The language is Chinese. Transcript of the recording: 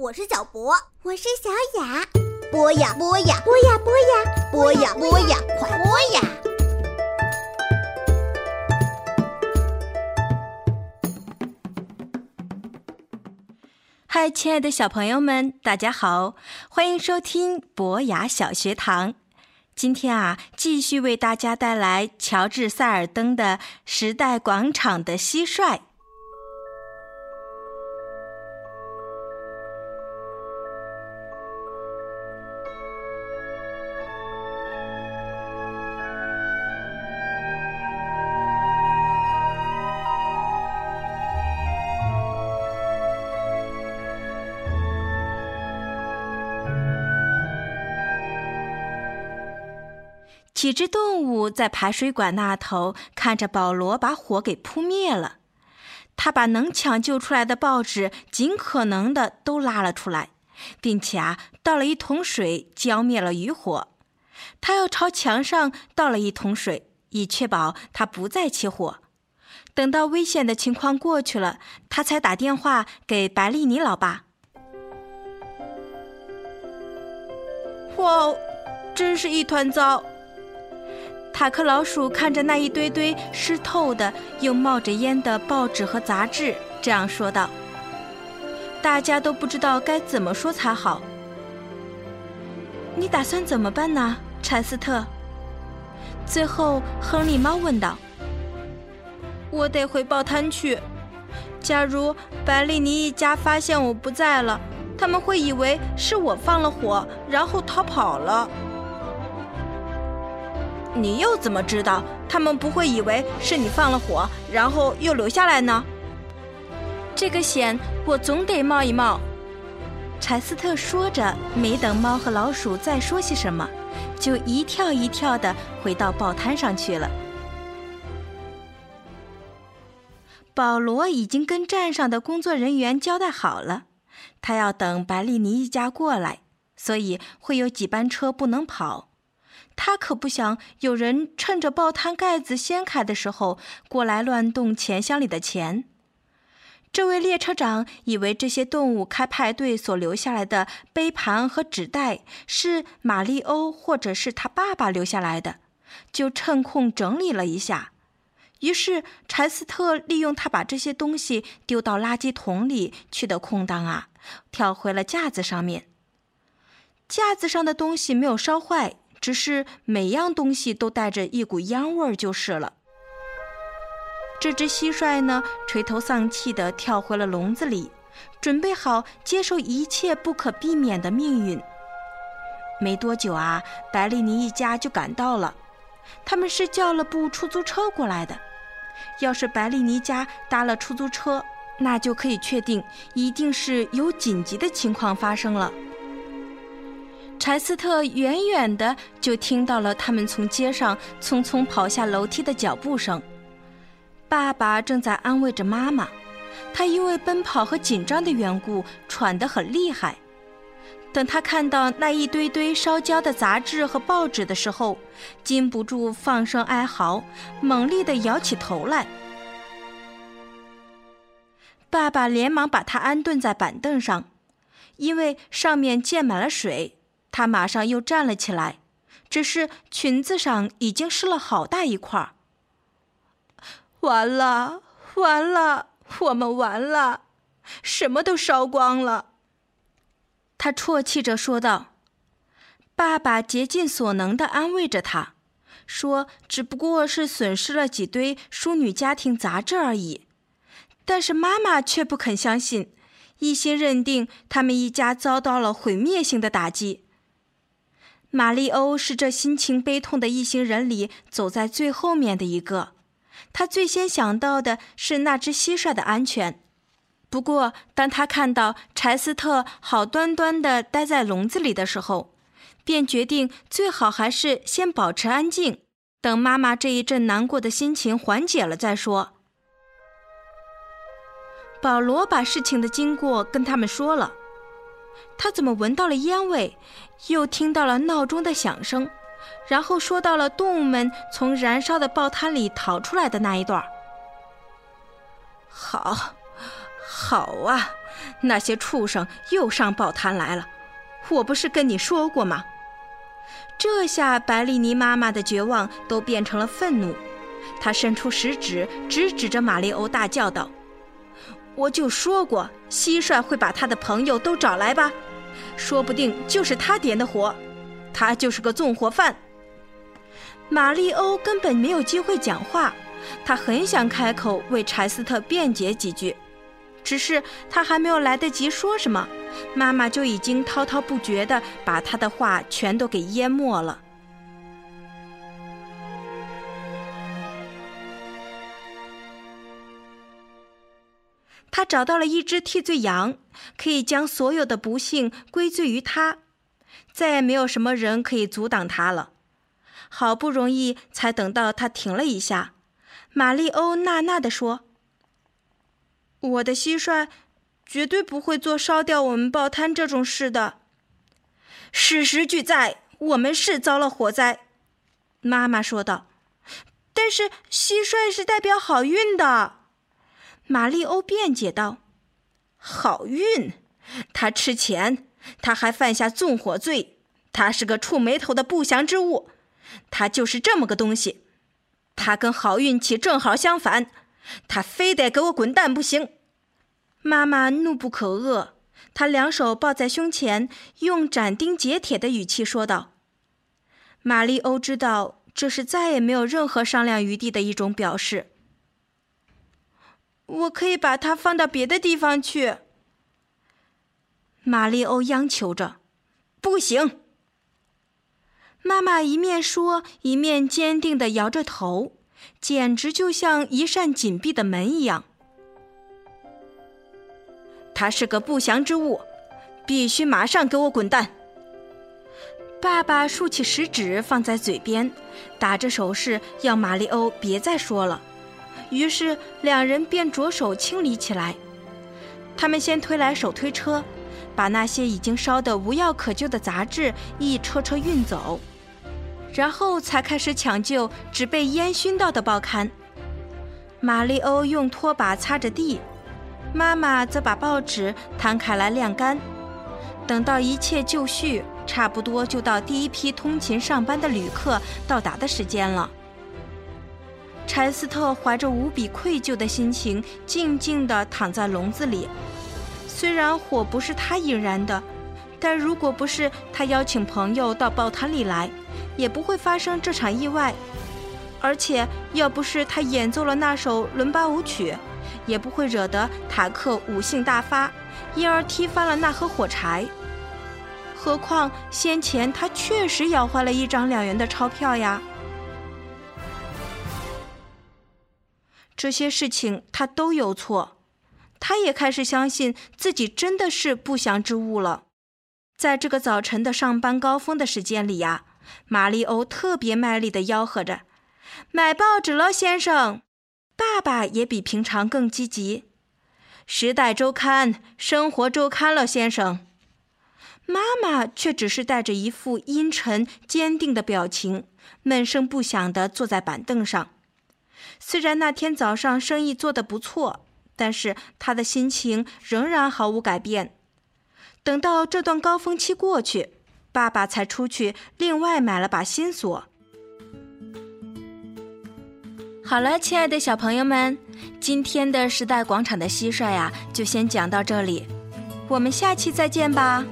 我是小博，我是小雅。播呀播呀，播呀播呀，播呀播呀，快播呀！嗨，亲爱的小朋友们，大家好，欢迎收听博雅小学堂。今天啊，继续为大家带来乔治·塞尔登的《时代广场的蟋蟀》。几只动物在排水管那头看着保罗把火给扑灭了，他把能抢救出来的报纸尽可能的都拉了出来，并且啊倒了一桶水浇灭了余火。他又朝墙上倒了一桶水，以确保它不再起火。等到危险的情况过去了，他才打电话给白丽妮老爸。哇，真是一团糟！塔克老鼠看着那一堆堆湿透的又冒着烟的报纸和杂志，这样说道：“大家都不知道该怎么说才好。你打算怎么办呢，柴斯特？”最后，亨利猫问道：“我得回报摊去。假如白丽妮一家发现我不在了，他们会以为是我放了火，然后逃跑了。”你又怎么知道他们不会以为是你放了火，然后又留下来呢？这个险我总得冒一冒。柴斯特说着，没等猫和老鼠再说些什么，就一跳一跳的回到报摊上去了。保罗已经跟站上的工作人员交代好了，他要等白丽妮一家过来，所以会有几班车不能跑。他可不想有人趁着报摊盖子掀开的时候过来乱动钱箱里的钱。这位列车长以为这些动物开派对所留下来的杯盘和纸袋是玛丽欧或者是他爸爸留下来的，就趁空整理了一下。于是柴斯特利用他把这些东西丢到垃圾桶里去的空档啊，跳回了架子上面。架子上的东西没有烧坏。只是每样东西都带着一股烟味儿就是了。这只蟋蟀呢，垂头丧气地跳回了笼子里，准备好接受一切不可避免的命运。没多久啊，白丽妮一家就赶到了，他们是叫了部出租车过来的。要是白丽妮家搭了出租车，那就可以确定，一定是有紧急的情况发生了。柴斯特远远的就听到了他们从街上匆匆跑下楼梯的脚步声。爸爸正在安慰着妈妈，他因为奔跑和紧张的缘故喘得很厉害。等他看到那一堆堆烧焦的杂志和报纸的时候，禁不住放声哀嚎，猛力地摇起头来。爸爸连忙把他安顿在板凳上，因为上面溅满了水。他马上又站了起来，只是裙子上已经湿了好大一块儿。完了，完了，我们完了，什么都烧光了。他啜泣着说道。爸爸竭尽所能地安慰着他，说：“只不过是损失了几堆淑女家庭杂志而已。”但是妈妈却不肯相信，一心认定他们一家遭到了毁灭性的打击。玛丽欧是这心情悲痛的一行人里走在最后面的一个，他最先想到的是那只蟋蟀的安全。不过，当他看到柴斯特好端端的待在笼子里的时候，便决定最好还是先保持安静，等妈妈这一阵难过的心情缓解了再说。保罗把事情的经过跟他们说了。他怎么闻到了烟味，又听到了闹钟的响声，然后说到了动物们从燃烧的报摊里逃出来的那一段。好，好啊，那些畜生又上报摊来了，我不是跟你说过吗？这下白丽妮妈妈的绝望都变成了愤怒，她伸出食指，直指着玛丽欧，大叫道：“我就说过，蟋蟀会把他的朋友都找来吧，说不定就是他点的火，他就是个纵火犯。”玛丽欧根本没有机会讲话，他很想开口为柴斯特辩解几句。只是他还没有来得及说什么，妈妈就已经滔滔不绝地把他的话全都给淹没了。他找到了一只替罪羊，可以将所有的不幸归罪于他，再也没有什么人可以阻挡他了。好不容易才等到他停了一下，玛丽欧呐呐地说。我的蟋蟀绝对不会做烧掉我们报摊这种事的。事实俱在，我们是遭了火灾。妈妈说道。但是蟋蟀是代表好运的，玛丽欧辩解道。好运？他吃钱，他还犯下纵火罪，他是个触霉头的不祥之物，他就是这么个东西。他跟好运气正好相反。他非得给我滚蛋不行！妈妈怒不可遏，她两手抱在胸前，用斩钉截铁的语气说道：“玛丽欧知道这是再也没有任何商量余地的一种表示。我可以把它放到别的地方去。”玛丽欧央求着：“不行！”妈妈一面说，一面坚定地摇着头。简直就像一扇紧闭的门一样。他是个不祥之物，必须马上给我滚蛋！爸爸竖起食指放在嘴边，打着手势要玛丽欧别再说了。于是两人便着手清理起来。他们先推来手推车，把那些已经烧得无药可救的杂志一车车运走。然后才开始抢救只被烟熏到的报刊。玛丽欧用拖把擦着地，妈妈则把报纸摊开来晾干。等到一切就绪，差不多就到第一批通勤上班的旅客到达的时间了。柴斯特怀着无比愧疚的心情，静静地躺在笼子里。虽然火不是他引燃的，但如果不是他邀请朋友到报摊里来，也不会发生这场意外，而且要不是他演奏了那首伦巴舞曲，也不会惹得塔克五性大发，因而踢翻了那盒火柴。何况先前他确实咬坏了一张两元的钞票呀。这些事情他都有错，他也开始相信自己真的是不祥之物了。在这个早晨的上班高峰的时间里呀。玛丽欧特别卖力地吆喝着：“买报纸了，先生！”爸爸也比平常更积极，《时代周刊》《生活周刊》了，先生。妈妈却只是带着一副阴沉坚定的表情，闷声不响地坐在板凳上。虽然那天早上生意做得不错，但是他的心情仍然毫无改变。等到这段高峰期过去。爸爸才出去，另外买了把新锁。好了，亲爱的小朋友们，今天的时代广场的蟋蟀呀，就先讲到这里，我们下期再见吧。